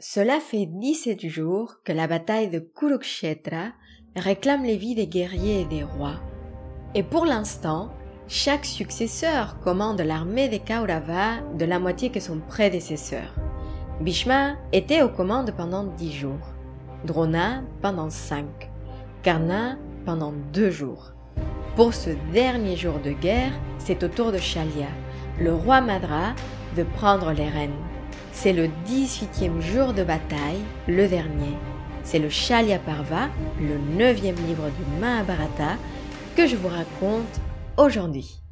Cela fait dix-sept jours que la bataille de Kurukshetra réclame les vies des guerriers et des rois. Et pour l'instant, chaque successeur commande l'armée des Kauravas de la moitié que son prédécesseur. Bhishma était aux commandes pendant dix jours, Drona pendant cinq, Karna pendant deux jours. Pour ce dernier jour de guerre, c'est au tour de Shalya, le roi Madra, de prendre les rênes. C'est le 18e jour de bataille, le dernier. C'est le Shalya Parva, le neuvième livre du Mahabharata, que je vous raconte aujourd'hui.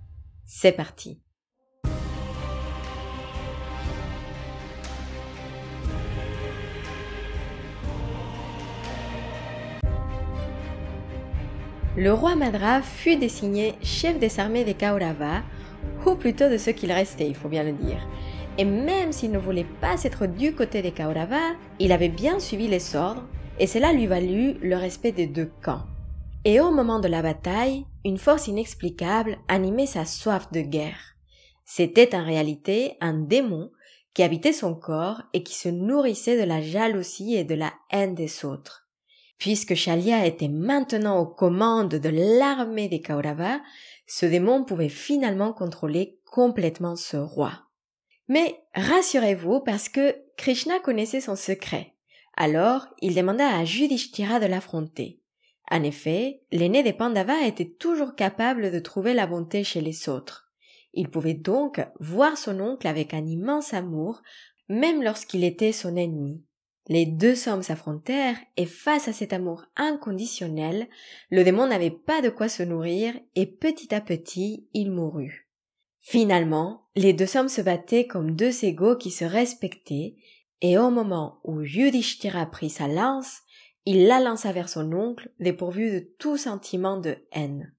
C'est parti. Le roi Madra fut désigné chef des armées des Kauravas, ou plutôt de ceux qu'il restait, il faut bien le dire. Et même s'il ne voulait pas être du côté des Kauravas, il avait bien suivi les ordres, et cela lui valut le respect des deux camps. Et au moment de la bataille, une force inexplicable animait sa soif de guerre. C'était en réalité un démon qui habitait son corps et qui se nourrissait de la jalousie et de la haine des autres. Puisque Shalia était maintenant aux commandes de l'armée des Kauravas, ce démon pouvait finalement contrôler complètement ce roi. Mais rassurez-vous parce que Krishna connaissait son secret. Alors, il demanda à Yudhishthira de l'affronter. En effet, l'aîné des Pandavas était toujours capable de trouver la bonté chez les autres. Il pouvait donc voir son oncle avec un immense amour, même lorsqu'il était son ennemi. Les deux hommes s'affrontèrent et face à cet amour inconditionnel, le démon n'avait pas de quoi se nourrir et petit à petit il mourut. Finalement, les deux hommes se battaient comme deux égaux qui se respectaient, et au moment où Yudhishthira prit sa lance, il la lança vers son oncle, dépourvu de tout sentiment de haine.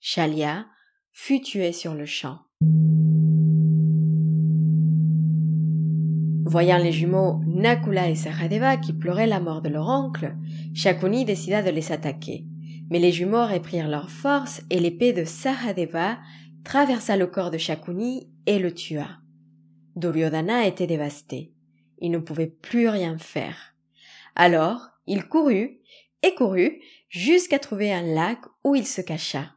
Shalia fut tué sur le champ. Voyant les jumeaux Nakula et Sahadeva qui pleuraient la mort de leur oncle, Shakuni décida de les attaquer. Mais les jumeaux reprirent leur force et l'épée de Sahadeva traversa le corps de Shakuni et le tua. Duryodhana était dévasté. Il ne pouvait plus rien faire. Alors, il courut et courut jusqu'à trouver un lac où il se cacha.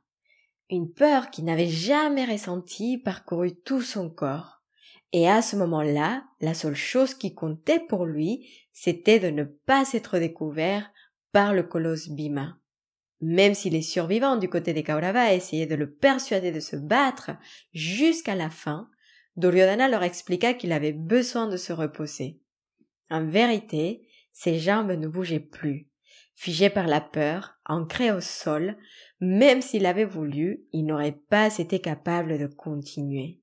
Une peur qu'il n'avait jamais ressentie parcourut tout son corps. Et à ce moment-là, la seule chose qui comptait pour lui, c'était de ne pas être découvert par le colosse Bhima. Même si les survivants du côté des Kauravas essayaient de le persuader de se battre jusqu'à la fin, Duryodhana leur expliqua qu'il avait besoin de se reposer. En vérité, ses jambes ne bougeaient plus. Figé par la peur, ancré au sol, même s'il avait voulu, il n'aurait pas été capable de continuer.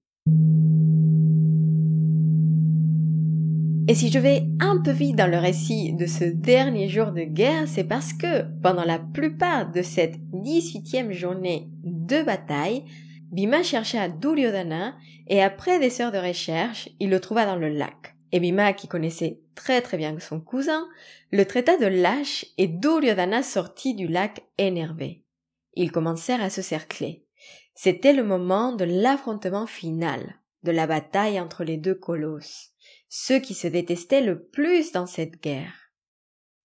Et si je vais un peu vite dans le récit de ce dernier jour de guerre, c'est parce que pendant la plupart de cette 18e journée de bataille, Bhima chercha Duryodhana et après des heures de recherche, il le trouva dans le lac. Et Bhima, qui connaissait très très bien son cousin, le traita de lâche et Duryodhana sortit du lac énervé. Ils commencèrent à se cercler. C'était le moment de l'affrontement final, de la bataille entre les deux colosses ceux qui se détestaient le plus dans cette guerre.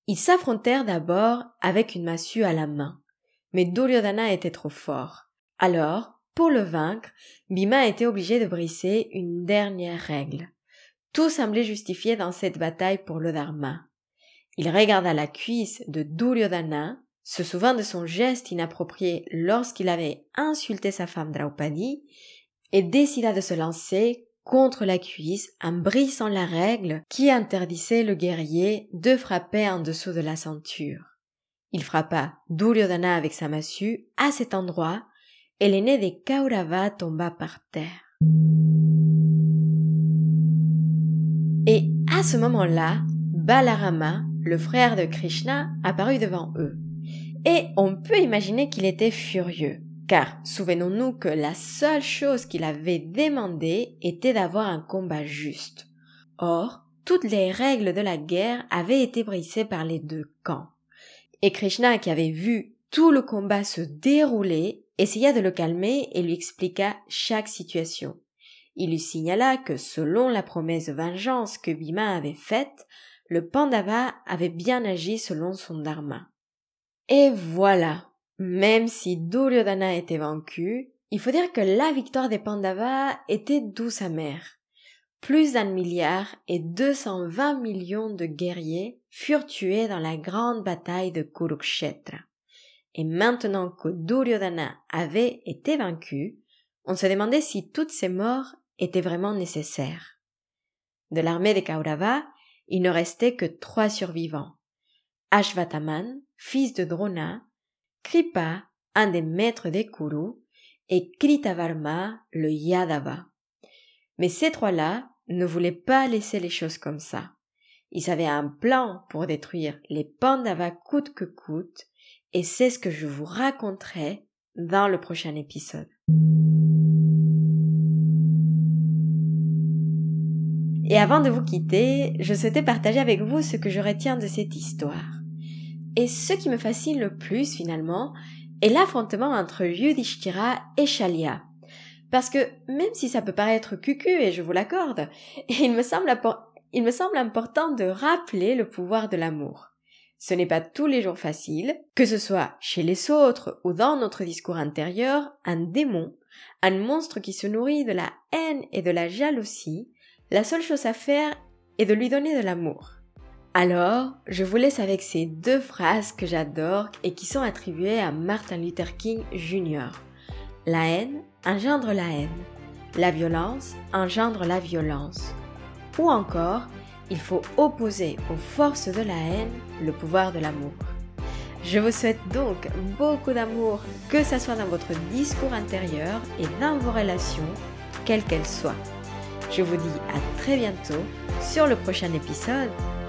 Ils s'affrontèrent d'abord avec une massue à la main, mais Duryodhana était trop fort. Alors, pour le vaincre, Bhima était obligé de briser une dernière règle. Tout semblait justifié dans cette bataille pour le Dharma. Il regarda la cuisse de Duryodhana, se souvint de son geste inapproprié lorsqu'il avait insulté sa femme Draupadi, et décida de se lancer contre la cuisse en brisant la règle qui interdisait le guerrier de frapper en dessous de la ceinture. Il frappa Duryodhana avec sa massue à cet endroit et l'aîné des Kauravas tomba par terre. Et à ce moment-là, Balarama, le frère de Krishna, apparut devant eux. Et on peut imaginer qu'il était furieux car souvenons-nous que la seule chose qu'il avait demandé était d'avoir un combat juste. Or, toutes les règles de la guerre avaient été brisées par les deux camps. Et Krishna, qui avait vu tout le combat se dérouler, essaya de le calmer et lui expliqua chaque situation. Il lui signala que selon la promesse de vengeance que Bhima avait faite, le Pandava avait bien agi selon son dharma. Et voilà, même si Duryodhana était vaincu, il faut dire que la victoire des Pandavas était douce amère. Plus d'un milliard et 220 millions de guerriers furent tués dans la grande bataille de Kurukshetra. Et maintenant que Duryodhana avait été vaincu, on se demandait si toutes ces morts étaient vraiment nécessaires. De l'armée des Kaurava, il ne restait que trois survivants. Ashvataman, fils de Drona, Kripa, un des maîtres des Kuru, et Kritavarma, le Yadava. Mais ces trois-là ne voulaient pas laisser les choses comme ça. Ils avaient un plan pour détruire les Pandavas coûte que coûte, et c'est ce que je vous raconterai dans le prochain épisode. Et avant de vous quitter, je souhaitais partager avec vous ce que je retiens de cette histoire. Et ce qui me fascine le plus finalement est l'affrontement entre Yudhishthira et Shalia. Parce que même si ça peut paraître cucu, et je vous l'accorde, il me semble, il me semble important de rappeler le pouvoir de l'amour. Ce n'est pas tous les jours facile, que ce soit chez les autres ou dans notre discours intérieur, un démon, un monstre qui se nourrit de la haine et de la jalousie, la seule chose à faire est de lui donner de l'amour. Alors, je vous laisse avec ces deux phrases que j'adore et qui sont attribuées à Martin Luther King Jr. La haine engendre la haine. La violence engendre la violence. Ou encore, il faut opposer aux forces de la haine le pouvoir de l'amour. Je vous souhaite donc beaucoup d'amour, que ce soit dans votre discours intérieur et dans vos relations, quelles qu'elles soient. Je vous dis à très bientôt sur le prochain épisode.